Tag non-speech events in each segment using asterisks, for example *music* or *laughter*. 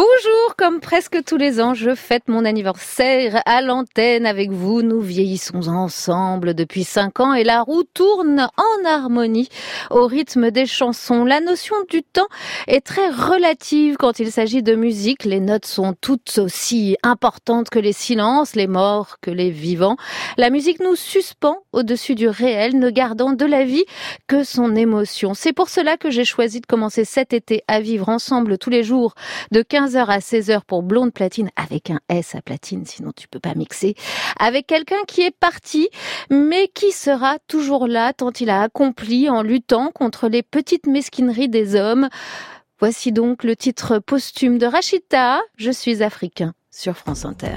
Bonjour, comme presque tous les ans, je fête mon anniversaire à l'antenne avec vous. Nous vieillissons ensemble depuis cinq ans et la roue tourne en harmonie au rythme des chansons. La notion du temps est très relative quand il s'agit de musique. Les notes sont toutes aussi importantes que les silences, les morts que les vivants. La musique nous suspend au-dessus du réel, ne gardant de la vie que son émotion. C'est pour cela que j'ai choisi de commencer cet été à vivre ensemble tous les jours de 15 15h à 16h pour Blonde Platine avec un S à platine, sinon tu peux pas mixer. Avec quelqu'un qui est parti, mais qui sera toujours là tant il a accompli en luttant contre les petites mesquineries des hommes. Voici donc le titre posthume de Rachita, Je suis africain, sur France Inter.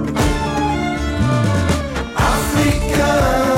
Africa.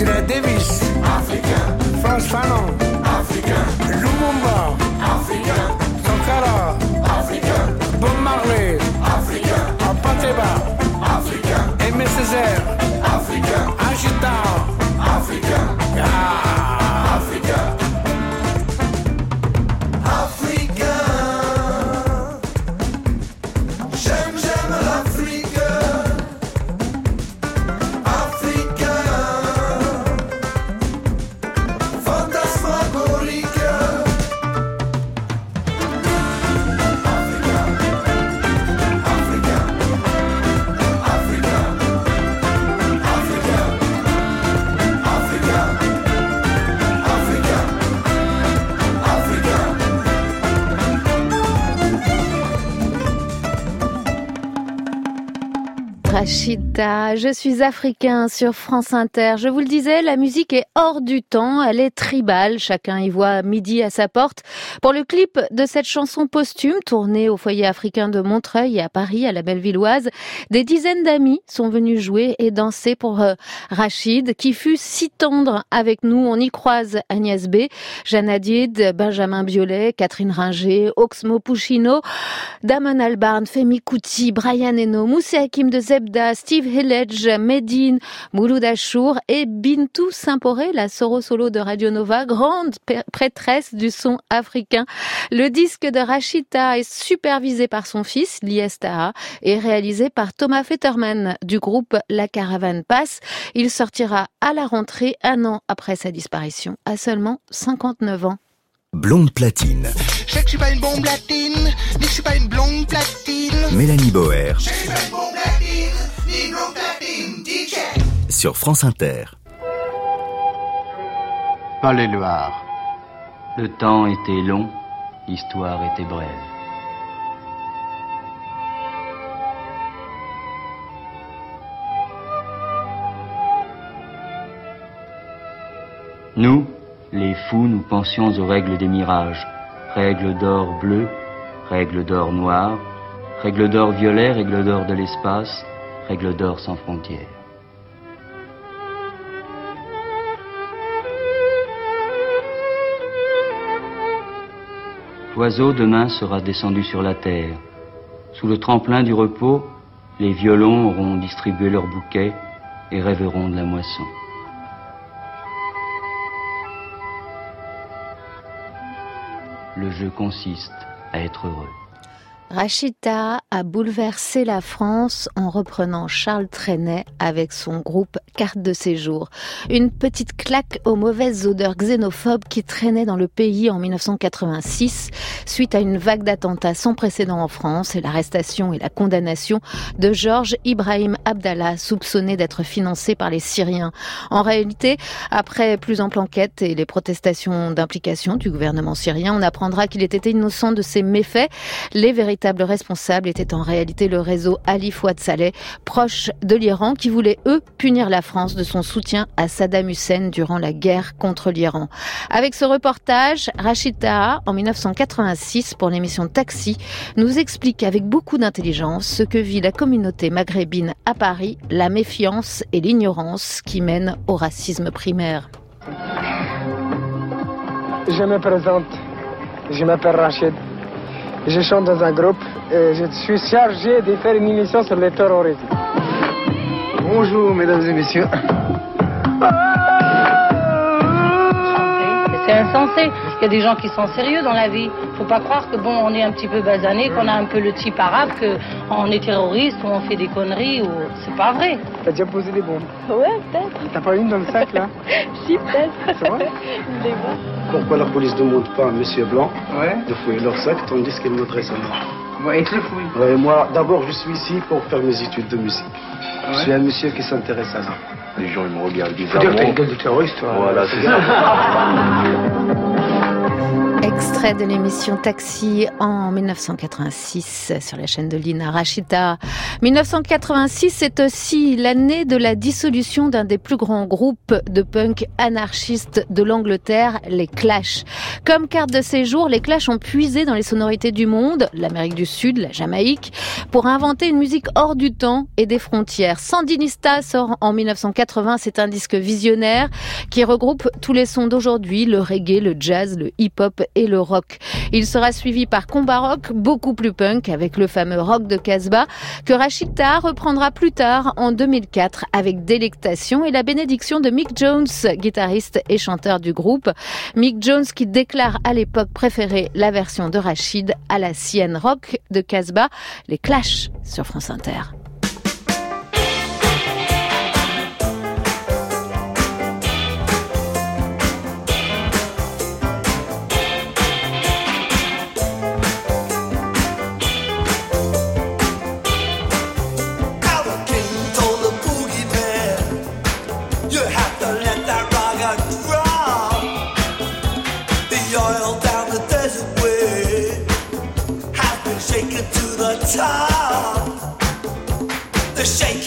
Angela Davis, africain. France Fanon, africain. Lumumba, africain. Sankara, africain. Bob Marley, africain. Apateba, africain. Aimé Césaire, africain. Agita, africain. Yeah. Je suis africain sur France Inter. Je vous le disais, la musique est hors du temps, elle est tribale, chacun y voit midi à sa porte. Pour le clip de cette chanson posthume, tournée au foyer africain de Montreuil et à Paris, à la Bellevilloise, des dizaines d'amis sont venus jouer et danser pour euh, Rachid, qui fut si tendre avec nous. On y croise Agnès B, Jeanne Hadid, Benjamin Biolay, Catherine Ringer, Oxmo Puccino, Damon Albarn, Femi Kuti, Brian Eno, Moussé Hakim de Zebda, Steve Hillage, Medine, Mouloud Achour et Bintou Simporé, la soro solo de Radio Nova, grande prêtresse du son africain. Le disque de Rachita est supervisé par son fils, Liestaha, et réalisé par Thomas Fetterman du groupe La Caravane Passe. Il sortira à la rentrée un an après sa disparition, à seulement 59 ans. Blonde platine. Je sais que je suis pas une bombe platine, ni je suis pas une blonde platine. Mélanie Boer. Je suis pas une bombe Sur France Inter. Paul Éluard. Le temps était long, l'histoire était brève. Nous, les fous, nous pensions aux règles des mirages. Règles d'or bleu, règles d'or noir, règles d'or violet, règles d'or de l'espace, règles d'or sans frontières. L'oiseau demain sera descendu sur la terre. Sous le tremplin du repos, les violons auront distribué leurs bouquets et rêveront de la moisson. Le jeu consiste à être heureux. Rachita a bouleversé la France en reprenant Charles Trenet avec son groupe Carte de séjour. Une petite claque aux mauvaises odeurs xénophobes qui traînaient dans le pays en 1986 suite à une vague d'attentats sans précédent en France et l'arrestation et la condamnation de Georges Ibrahim Abdallah soupçonné d'être financé par les Syriens. En réalité, après plus ample enquête et les protestations d'implication du gouvernement syrien, on apprendra qu'il était innocent de ces méfaits. Les véritable responsable était en réalité le réseau Ali Fouad Saleh, proche de l'Iran, qui voulait, eux, punir la France de son soutien à Saddam Hussein durant la guerre contre l'Iran. Avec ce reportage, Rachid Taha, en 1986, pour l'émission Taxi, nous explique avec beaucoup d'intelligence ce que vit la communauté maghrébine à Paris, la méfiance et l'ignorance qui mènent au racisme primaire. Je me présente, je m'appelle Rachid. Je chante dans un groupe et je suis chargé de faire une émission sur les terroristes. Bonjour, mesdames et messieurs. C'est insensé. Il y a des gens qui sont sérieux dans la vie. Faut pas croire que bon, on est un petit peu basané, qu'on a un peu le type arabe, qu'on est terroriste ou on fait des conneries ou c'est pas vrai. T'as déjà posé des bombes Ouais, peut-être. T'as pas une dans le sac là *laughs* Si, peut-être. C'est vrai *laughs* Des bombes. Pourquoi la police ne demande pas à Monsieur Blanc Ouais. de fouiller leur sac tandis qu'elle voudrait à moi Ouais, et te le fouille. Ouais, moi, d'abord, je suis ici pour faire mes études de musique. Ouais. Je suis un monsieur qui s'intéresse à ça. Les gens, ils me regardent que t'as une bizarrement. gueule de terroriste, toi. Voilà, c'est ça. *laughs* Extrait de l'émission Taxi en 1986 sur la chaîne de Lina Rachita. 1986, c'est aussi l'année de la dissolution d'un des plus grands groupes de punk anarchistes de l'Angleterre, les Clash. Comme carte de séjour, les Clash ont puisé dans les sonorités du monde, l'Amérique du Sud, la Jamaïque, pour inventer une musique hors du temps et des frontières. Sandinista sort en 1980, c'est un disque visionnaire qui regroupe tous les sons d'aujourd'hui, le reggae, le jazz, le hip-hop et le rock. Il sera suivi par Combat Rock, beaucoup plus punk, avec le fameux rock de Casbah, que Rachid Taha reprendra plus tard en 2004 avec Délectation et la bénédiction de Mick Jones, guitariste et chanteur du groupe. Mick Jones qui déclare à l'époque préférer la version de Rachid à la sienne rock de Casbah, les Clash sur France Inter. Top. The shaky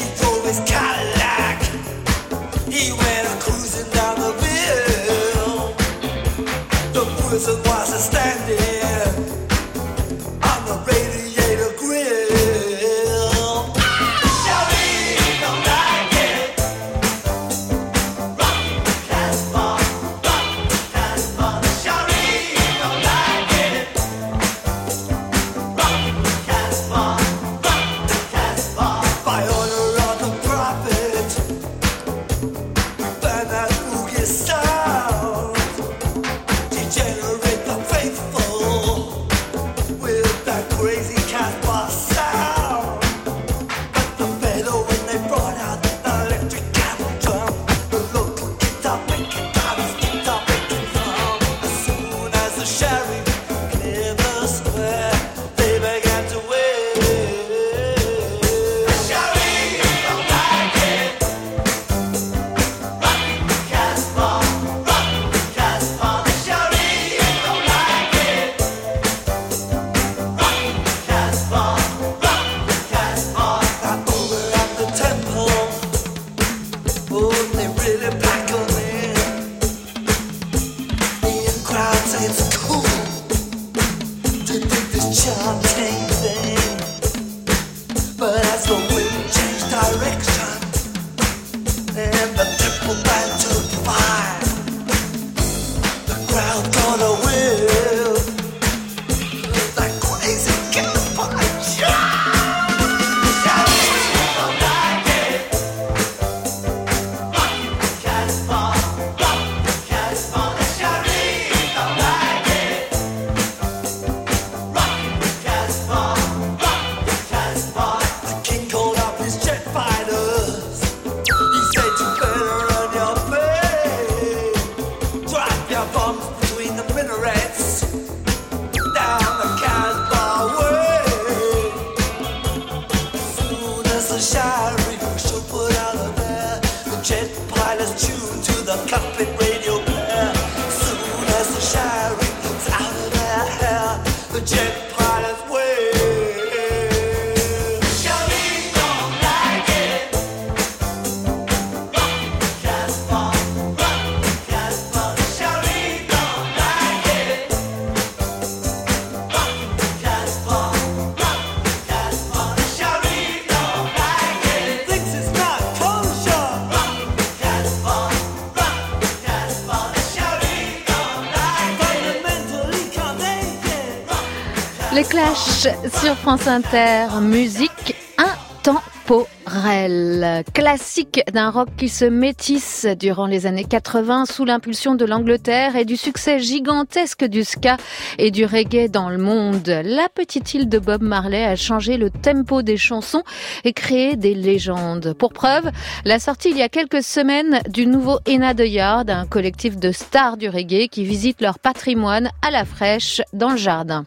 Les Clash sur France Inter, musique intemporelle, classique d'un rock qui se métisse durant les années 80 sous l'impulsion de l'Angleterre et du succès gigantesque du ska et du reggae dans le monde. La petite île de Bob Marley a changé le tempo des chansons et créé des légendes. Pour preuve, la sortie il y a quelques semaines du nouveau Ena de Yard, un collectif de stars du reggae qui visitent leur patrimoine à la fraîche dans le jardin.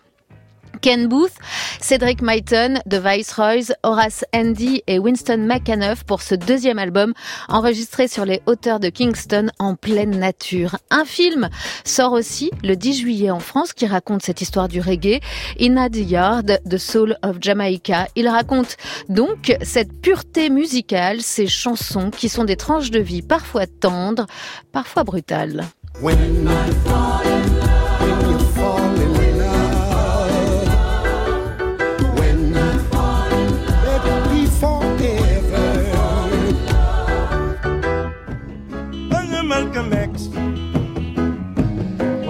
Ken Booth, Cedric Myton, The Viceroys, Horace Andy et Winston McAnuff pour ce deuxième album enregistré sur les hauteurs de Kingston en pleine nature. Un film sort aussi le 10 juillet en France qui raconte cette histoire du reggae, In the Yard, The Soul of Jamaica. Il raconte donc cette pureté musicale, ces chansons qui sont des tranches de vie parfois tendres, parfois brutales.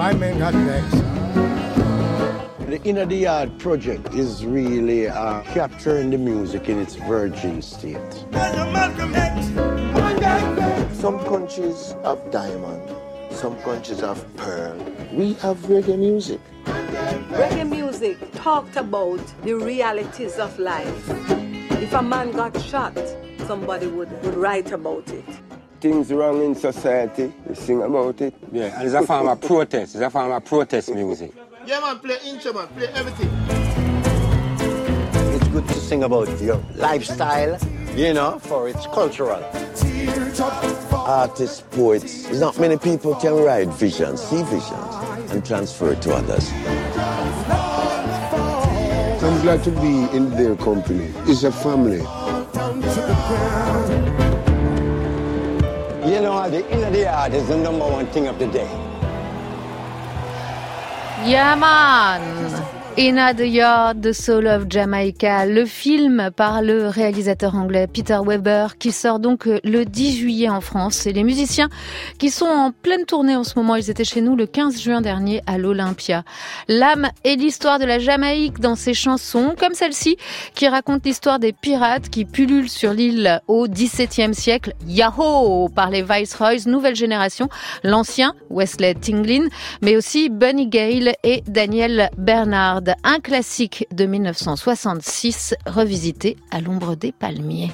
Why men got vexed? The Inner the Yard project is really uh, capturing the music in its virgin state. Some countries have diamond, some countries have pearl. We have reggae music. Reggae music talked about the realities of life. If a man got shot, somebody would, would write about it. Things wrong in society, we sing about it. Yeah, and it's a form of protest. It's a form of protest music. Yeah, man, play instrument, play everything. It's good to sing about your lifestyle, you know, for it's cultural. Artists, poets, there's not many people can write visions, see visions, and transfer it to others. I'm glad to be in their company. It's a family. You know, the inner the yard is the number one thing of the day. Yaman In the Yard, The Soul of Jamaica, le film par le réalisateur anglais Peter Weber qui sort donc le 10 juillet en France. Et les musiciens qui sont en pleine tournée en ce moment, ils étaient chez nous le 15 juin dernier à l'Olympia. L'âme et l'histoire de la Jamaïque dans ces chansons, comme celle-ci qui raconte l'histoire des pirates qui pullulent sur l'île au XVIIe siècle. Yahoo par les Viceroys, nouvelle génération, l'ancien Wesley Tinglin, mais aussi Bunny Gale et Daniel Bernard un classique de 1966 revisité à l'ombre des palmiers.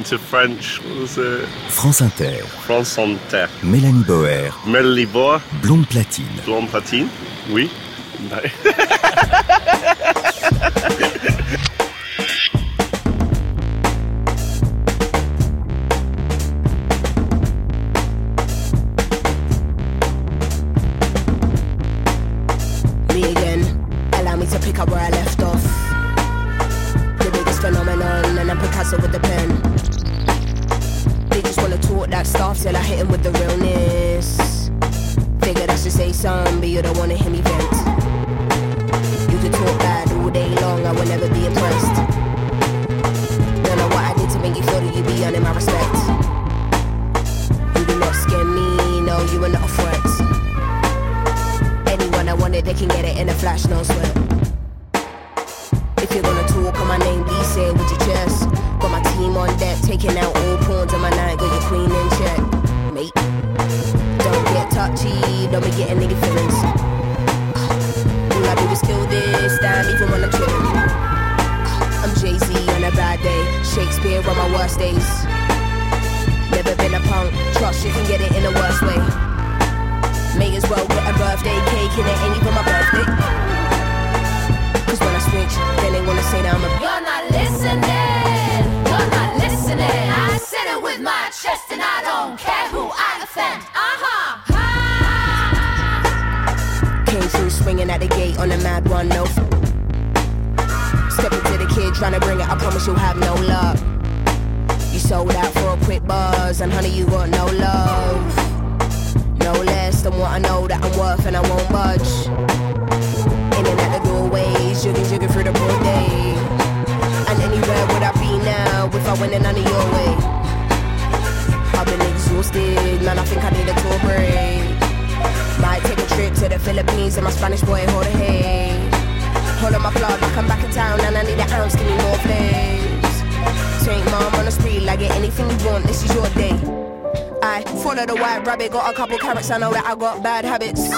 French. What was it? France Inter. France Inter. Mélanie Boer. Mélanie Boer. Blonde platine. Blonde platine, oui. Bah, trying to bring it, I promise you'll have no luck. You sold out for a quick buzz, and honey, you got no love. No less than what I know that I'm worth, and I won't budge. In and out the doorways, jugging, jugging through the broad day. And anywhere would I be now if I went in none of your way? I've been exhausted, man, I think I need a tour break. Might take a trip to the Philippines and my Spanish boy, hold a pull on my plug. Come back in town and I need an ounce, give me more please. Take mom on the street, like get anything you want, this is your day. I follow the white rabbit, got a couple carrots, I know that I got bad habits.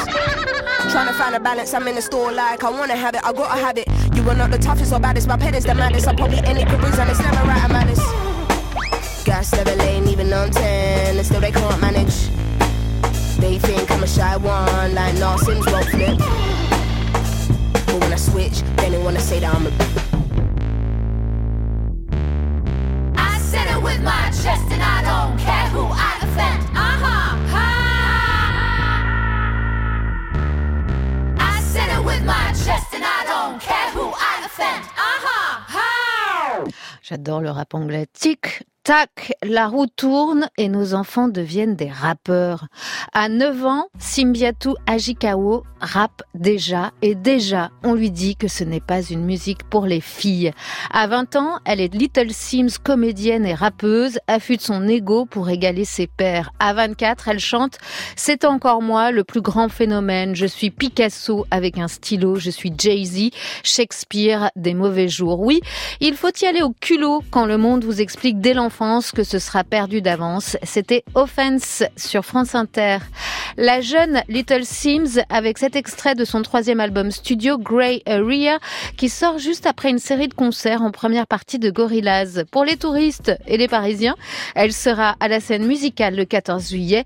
Trying to find a balance, I'm in the store like I wanna have it, I gotta have it. You are not the toughest or baddest, my pet is the maddest. I'm probably any caboose and it's never right, I'm maddest. Gas never lane, even on 10, and still they can't manage. They think I'm a shy one, like Narsim's won't flip. But when I switch, then they wanna say that I'm a I said it with my chest and I don't care who I offend. I said it with my chest and I don't care who I offend. J'adore le rap anglais. Tic, tac, la roue tourne et nos enfants deviennent des rappeurs. À 9 ans, Simbiatu Ajikawa rappe déjà et déjà on lui dit que ce n'est pas une musique pour les filles. À 20 ans, elle est Little Sims comédienne et rappeuse, affûte son ego pour égaler ses pairs. À 24, elle chante C'est encore moi le plus grand phénomène, je suis Picasso avec un stylo, je suis Jay-Z, Shakespeare des mauvais jours. Oui, il faut y aller au culot quand le monde vous explique dès l'enfance que ce sera perdu d'avance. C'était Offense sur France Inter. La jeune Little Sims avec cet extrait de son troisième album studio Grey Area qui sort juste après une série de concerts en première partie de Gorillaz. Pour les touristes et les Parisiens, elle sera à la scène musicale le 14 juillet.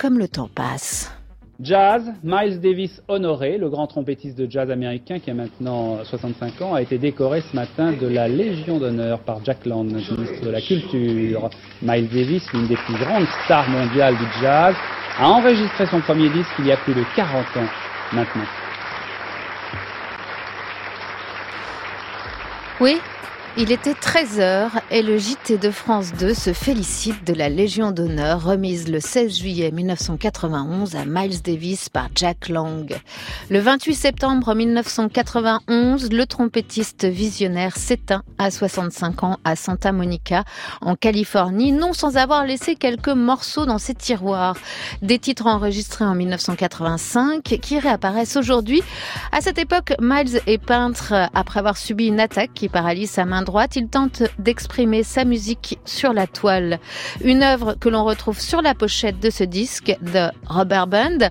Comme le temps passe. Jazz, Miles Davis honoré, le grand trompettiste de jazz américain qui a maintenant 65 ans, a été décoré ce matin de la Légion d'honneur par Jack Land, ministre de la Culture. Miles Davis, l'une des plus grandes stars mondiales du jazz, a enregistré son premier disque il y a plus de 40 ans maintenant. Oui, il était 13h et le JT de France 2 se félicite de la Légion d'honneur remise le 16 juillet 1991 à Miles Davis par Jack Lang. Le 28 septembre 1991, le trompettiste visionnaire s'éteint à 65 ans à Santa Monica, en Californie, non sans avoir laissé quelques morceaux dans ses tiroirs. Des titres enregistrés en 1985 qui réapparaissent aujourd'hui. À cette époque, Miles est peintre après avoir subi une attaque qui paralyse sa main droite, il tente d'exprimer sa musique sur la toile. Une œuvre que l'on retrouve sur la pochette de ce disque de Rubber Band.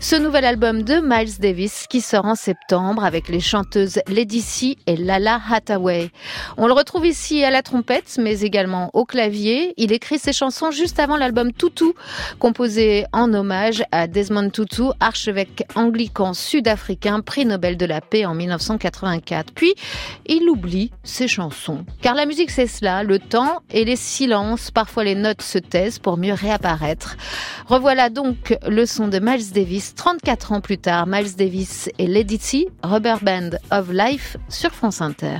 Ce nouvel album de Miles Davis qui sort en septembre avec les chanteuses Lady C et Lala Hathaway. On le retrouve ici à la trompette, mais également au clavier. Il écrit ses chansons juste avant l'album Tutu, composé en hommage à Desmond Tutu, archevêque anglican sud-africain, prix Nobel de la paix en 1984. Puis, il oublie ses chansons. Car la musique, c'est cela, le temps et les silences. Parfois, les notes se taisent pour mieux réapparaître. Revoilà donc le son de Miles Davis, 34 ans plus tard. Miles Davis et Lady C, Rubber Band of Life sur France Inter.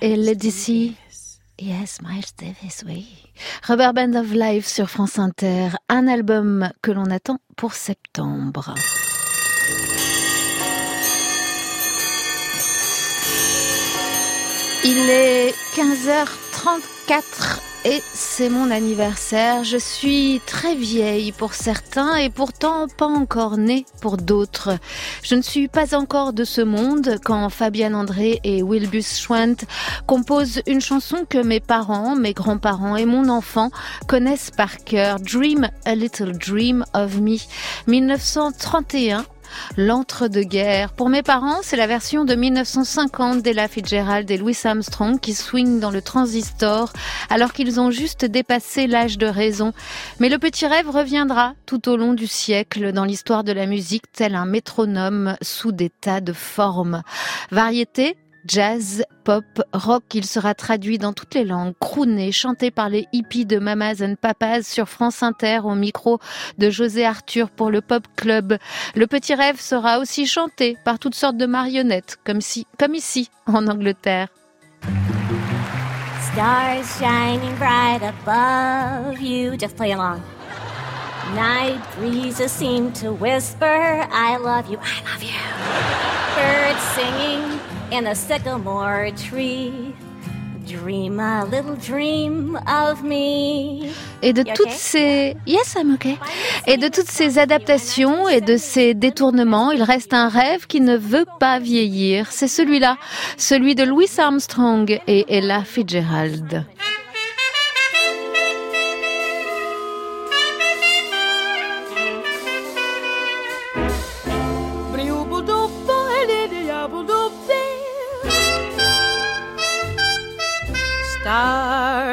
Et Lady C. Yes, Miles Davis, oui. Rubber Band of Life sur France Inter, un album que l'on attend pour septembre. Il est 15h34 et c'est mon anniversaire. Je suis très vieille pour certains et pourtant pas encore née pour d'autres. Je ne suis pas encore de ce monde quand Fabienne André et Wilbus Schwant composent une chanson que mes parents, mes grands-parents et mon enfant connaissent par cœur. Dream a Little Dream of Me. 1931 L'entre-deux-guerres. Pour mes parents, c'est la version de 1950 d'Ella Fitzgerald et Louis Armstrong qui swing dans le transistor alors qu'ils ont juste dépassé l'âge de raison. Mais le petit rêve reviendra tout au long du siècle dans l'histoire de la musique tel un métronome sous des tas de formes. Variété, Jazz, pop, rock, il sera traduit dans toutes les langues, crooné, chanté par les hippies de Mamas and Papas sur France Inter au micro de José Arthur pour le Pop Club. Le petit rêve sera aussi chanté par toutes sortes de marionnettes, comme comme ici, en Angleterre. Stars shining bright above you. Just play along. Night breezes seem to whisper, I love you, I love you. Birds singing in a sycamore tree. Dream a little dream of me. Et de toutes ces yes I'm okay. Et de toutes ces adaptations et de ces détournements, il reste un rêve qui ne veut pas vieillir. C'est celui-là, celui de Louis Armstrong et Ella Fitzgerald.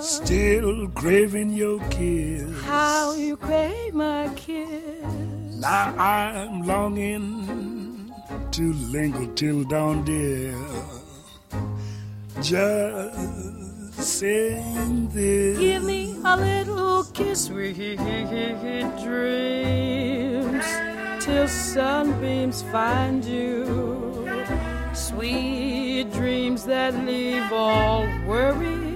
Still craving your kiss. How you crave my kiss. Now I'm longing to linger till dawn, dear. Just saying this. Give me a little kiss, sweet dreams, till sunbeams find you. Sweet dreams that leave all worries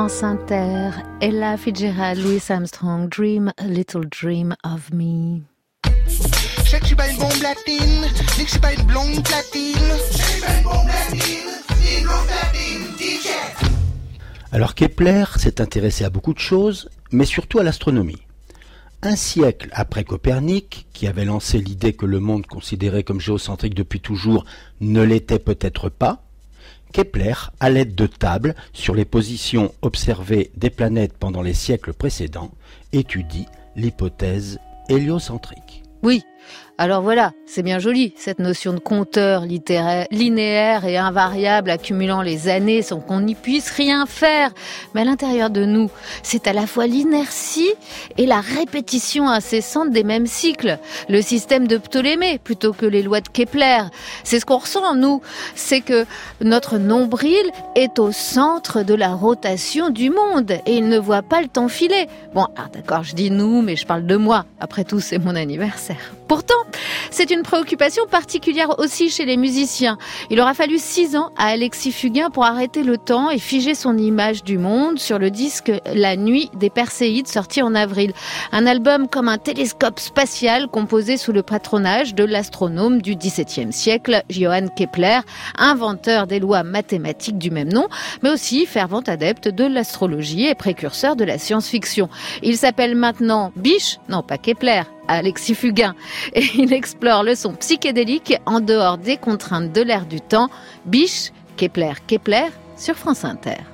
France Inter, Ella Fitzgerald, Louis Armstrong, Dream a Little Dream of Me. Je sais que je suis pas une bombe latine, mais que je suis pas une blonde platine. Je suis pas une bombe latine, une blonde platine, DJ. Alors Kepler s'est intéressé à beaucoup de choses, mais surtout à l'astronomie. Un siècle après Copernic, qui avait lancé l'idée que le monde considéré comme géocentrique depuis toujours ne l'était peut-être pas, Kepler, à l'aide de tables sur les positions observées des planètes pendant les siècles précédents, étudie l'hypothèse héliocentrique. Oui. Alors voilà, c'est bien joli, cette notion de compteur littéraire, linéaire et invariable accumulant les années sans qu'on n'y puisse rien faire. Mais à l'intérieur de nous, c'est à la fois l'inertie et la répétition incessante des mêmes cycles. Le système de Ptolémée plutôt que les lois de Kepler. C'est ce qu'on ressent en nous. C'est que notre nombril est au centre de la rotation du monde et il ne voit pas le temps filer. Bon, alors d'accord, je dis nous, mais je parle de moi. Après tout, c'est mon anniversaire. Pourtant, c'est une préoccupation particulière aussi chez les musiciens. Il aura fallu six ans à Alexis Fugain pour arrêter le temps et figer son image du monde sur le disque La Nuit des Perséides sorti en avril. Un album comme un télescope spatial composé sous le patronage de l'astronome du XVIIe siècle, Johann Kepler, inventeur des lois mathématiques du même nom, mais aussi fervent adepte de l'astrologie et précurseur de la science-fiction. Il s'appelle maintenant Biche, non pas Kepler, Alexis Fugain. Et *laughs* il explore le son psychédélique en dehors des contraintes de l'ère du temps. Biche, Kepler, Kepler sur France Inter.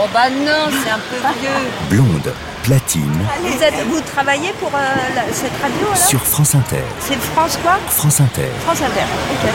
Oh bah non, c'est un peu vieux. Blonde, platine, Vous, êtes, vous travaillez pour euh, la- cette radio alors? Sur France Inter. C'est France quoi? France Inter. France Inter. Ok.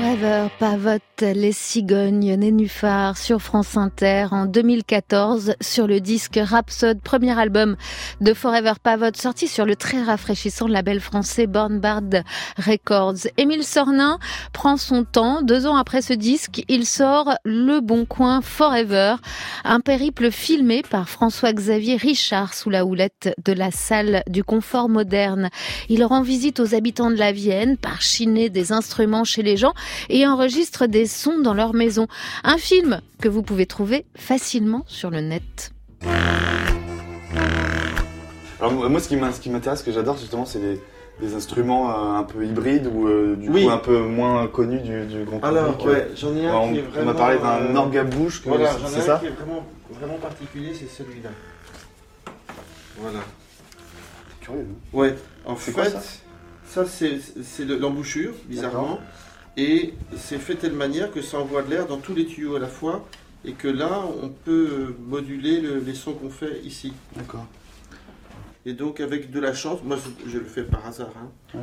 Forever pavote les cigognes nénuphars sur France Inter en 2014 sur le disque Rhapsode, premier album de Forever Pavote sorti sur le très rafraîchissant label français Born Bard Records. Émile Sornin prend son temps. Deux ans après ce disque, il sort Le Bon Coin Forever, un périple filmé par François-Xavier Richard sous la houlette de la salle du confort moderne. Il rend visite aux habitants de la Vienne par chiner des instruments chez les gens et enregistre des sons dans leur maison. Un film que vous pouvez trouver facilement sur le net. Alors moi, ce qui m'in- ce qui m'intéresse, ce que j'adore justement, c'est les, les instruments euh, un peu hybrides ou euh, du Oui. coup un peu moins connus du, du grand Alors, public. ouais, j'en ai un on, qui est on vraiment. m'a parlé d'un euh, orgue à bouche, que Voilà, c'est- j'en ai c'est un ça qui est vraiment, vraiment particulier, c'est celui-là. Voilà. Curieux. hein. Ouais, en C'est fait, quoi, ça? ça, c'est c'est le- l'embouchure, bizarrement. Et c'est fait de telle manière que ça envoie de l'air dans tous les tuyaux à la fois et que là, on peut moduler les sons qu'on fait ici. D'accord. Et donc, avec de la chance, moi je, le fais par hasard. Hein.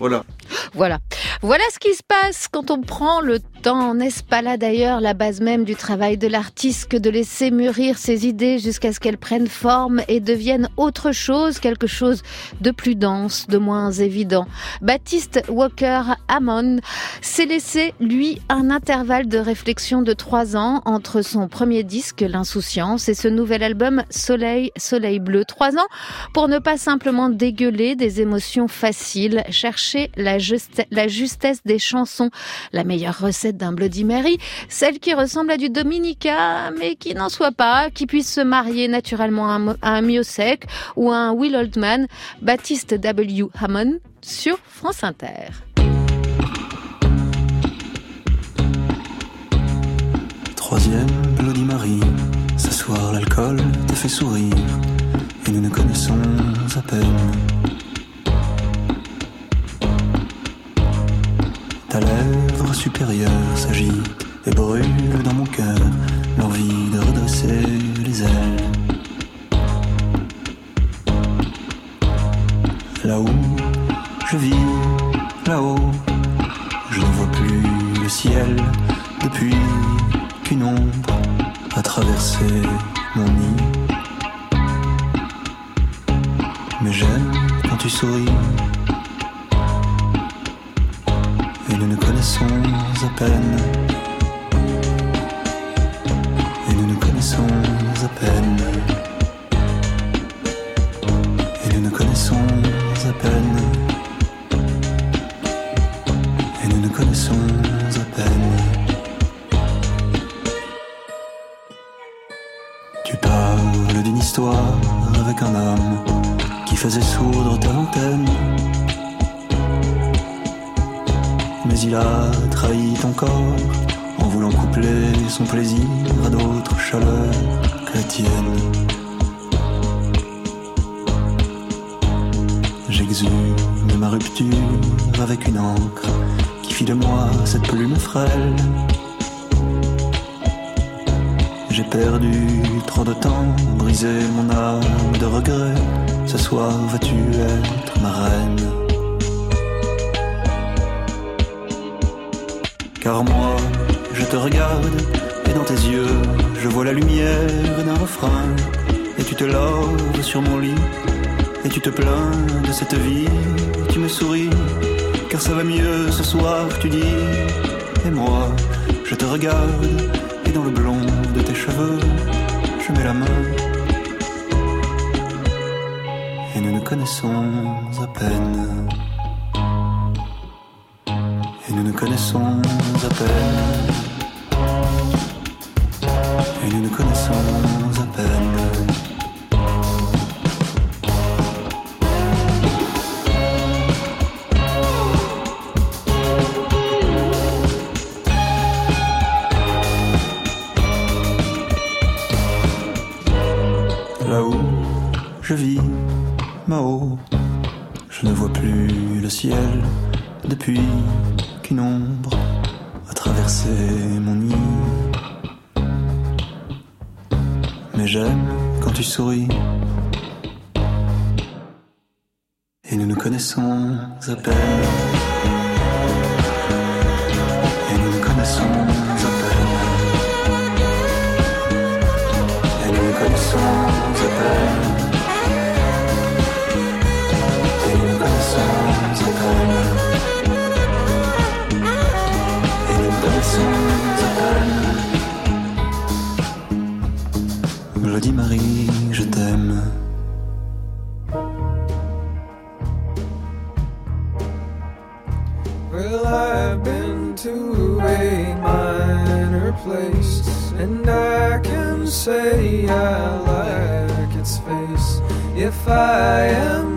Voilà. Voilà. Voilà ce qui se passe quand on prend le temps. N'est-ce pas là d'ailleurs la base même du travail de l'artiste que de laisser mûrir ses idées jusqu'à ce qu'elles prennent forme et deviennent autre chose, quelque chose de plus dense, de moins évident? Baptiste Walker Hammond s'est laissé, lui, un intervalle de réflexion de trois ans entre son premier disque, L'Insouciance, et ce nouvel album, Soleil, Soleil Bleu. Trois ans pour ne pas simplement dégueuler des émotions faciles, chercher la justesse des chansons, la meilleure recette d'un Bloody Mary, celle qui ressemble à du Dominica, mais qui n'en soit pas, qui puisse se marier naturellement à un, mo- à un Mio Sec ou à un Will Oldman, Baptiste W. Hammond sur France Inter. Troisième Bloody Mary, ce soir l'alcool te fait sourire et nous nous connaissons à peine. Ta lèvre supérieure s'agite et brûle dans mon cœur l'envie de redresser les ailes. Là-haut, je vis, là-haut, je ne vois plus le ciel depuis qu'une ombre a traversé mon nid. Mais j'aime quand tu souris. Et nous nous connaissons à peine. Et nous nous connaissons à peine. Et nous nous connaissons à peine. Et nous nous connaissons à peine. Tu parles d'une histoire avec un homme qui faisait sourdre ta antenne. Il a trahi ton corps en voulant coupler son plaisir à d'autres chaleurs que la tienne. J'exhume ma rupture avec une encre qui fit de moi cette plume frêle. J'ai perdu trop de temps, brisé mon âme de regret. Ce soir vas-tu être ma reine? Car moi, je te regarde et dans tes yeux, je vois la lumière d'un refrain. Et tu te laves sur mon lit et tu te plains de cette vie. Tu me souris car ça va mieux ce soir, tu dis. Et moi, je te regarde et dans le blond de tes cheveux, je mets la main. Et nous nous connaissons à peine. Connaissons à peine. Et nous nous connaissons Bloody Marie, je t'aime. Well, I've been to a minor place, and I can say I like its face. If I am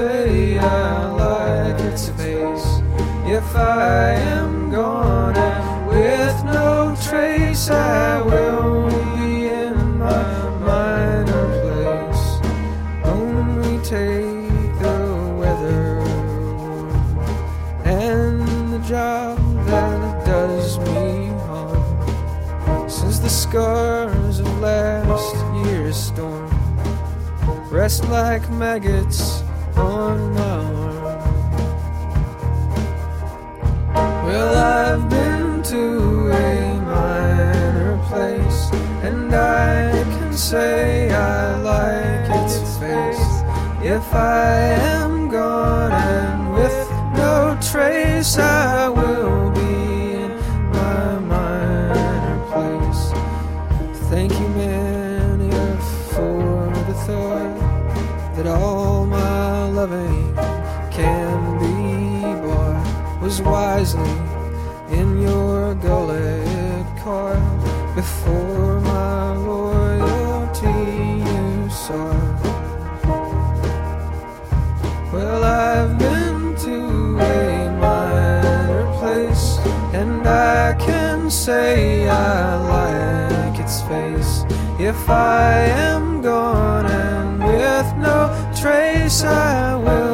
say I like its face if I am gone and with no trace I will be in my minor place. Only take the weather and the job that does me harm. Since the scars of last year's storm rest like maggots Well, I've been to a minor place, and I can say I like its face. If I am gone and with no trace, I will wisely in your gullet coiled before my loyalty you saw. Well, I've been to a minor place, and I can say I like its face. If I am gone and with no trace, I will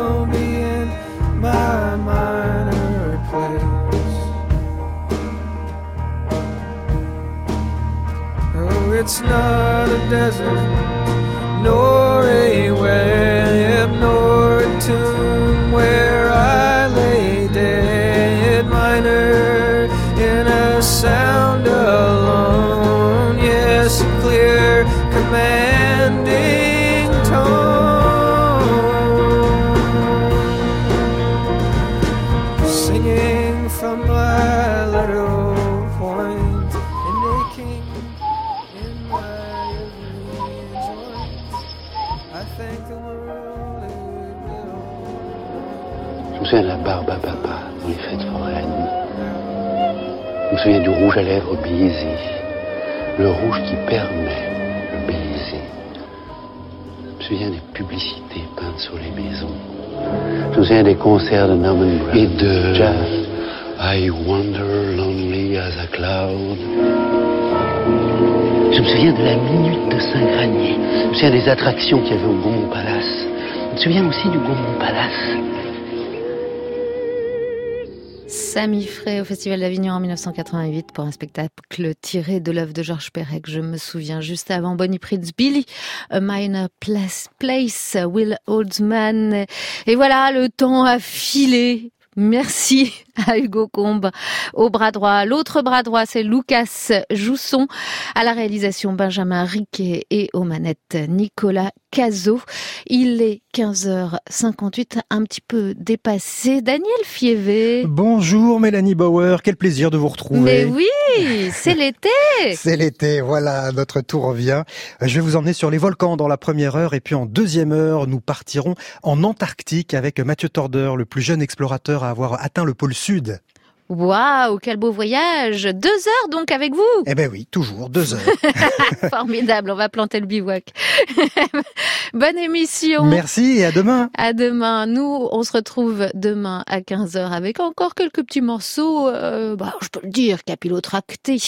it's not a desert, nor a web, me souviens de la barbe à papa dans les fêtes foraines. Je me souviens du rouge à lèvres baisé. Le rouge qui permet le baiser. Je me souviens des publicités peintes sur les maisons. Je me souviens des concerts de Norman Brown et de jazz. I wander lonely as a cloud. Je me souviens de la minute de Saint-Granier. Je me souviens des attractions qu'il y avait au Gaumont Palace. Je me souviens aussi du Gaumont Palace. Samy Frey au Festival d'Avignon en 1988 pour un spectacle tiré de l'œuvre de Georges Perec. Je me souviens juste avant Bonnie Prince Billy, A Minor Place, Will Oldman. Et voilà, le temps a filé. Merci à Hugo Combe au bras droit. L'autre bras droit, c'est Lucas Jousson. À la réalisation, Benjamin Riquet et aux manettes, Nicolas Cazot. Il est 15h58, un petit peu dépassé. Daniel Fievé. Bonjour Mélanie Bauer, quel plaisir de vous retrouver. Mais oui, c'est l'été. *laughs* C'est l'été, voilà, notre tour revient. Je vais vous emmener sur les volcans dans la première heure et puis en deuxième heure, nous partirons en Antarctique avec Mathieu Torder, le plus jeune explorateur à avoir atteint le pôle sud. Waouh, quel beau voyage Deux heures donc avec vous Eh ben oui, toujours deux heures. *laughs* Formidable, on va planter le bivouac. *laughs* Bonne émission. Merci et à demain. À demain. Nous, on se retrouve demain à 15h avec encore quelques petits morceaux, euh, bah, je peux le dire, capillotractés.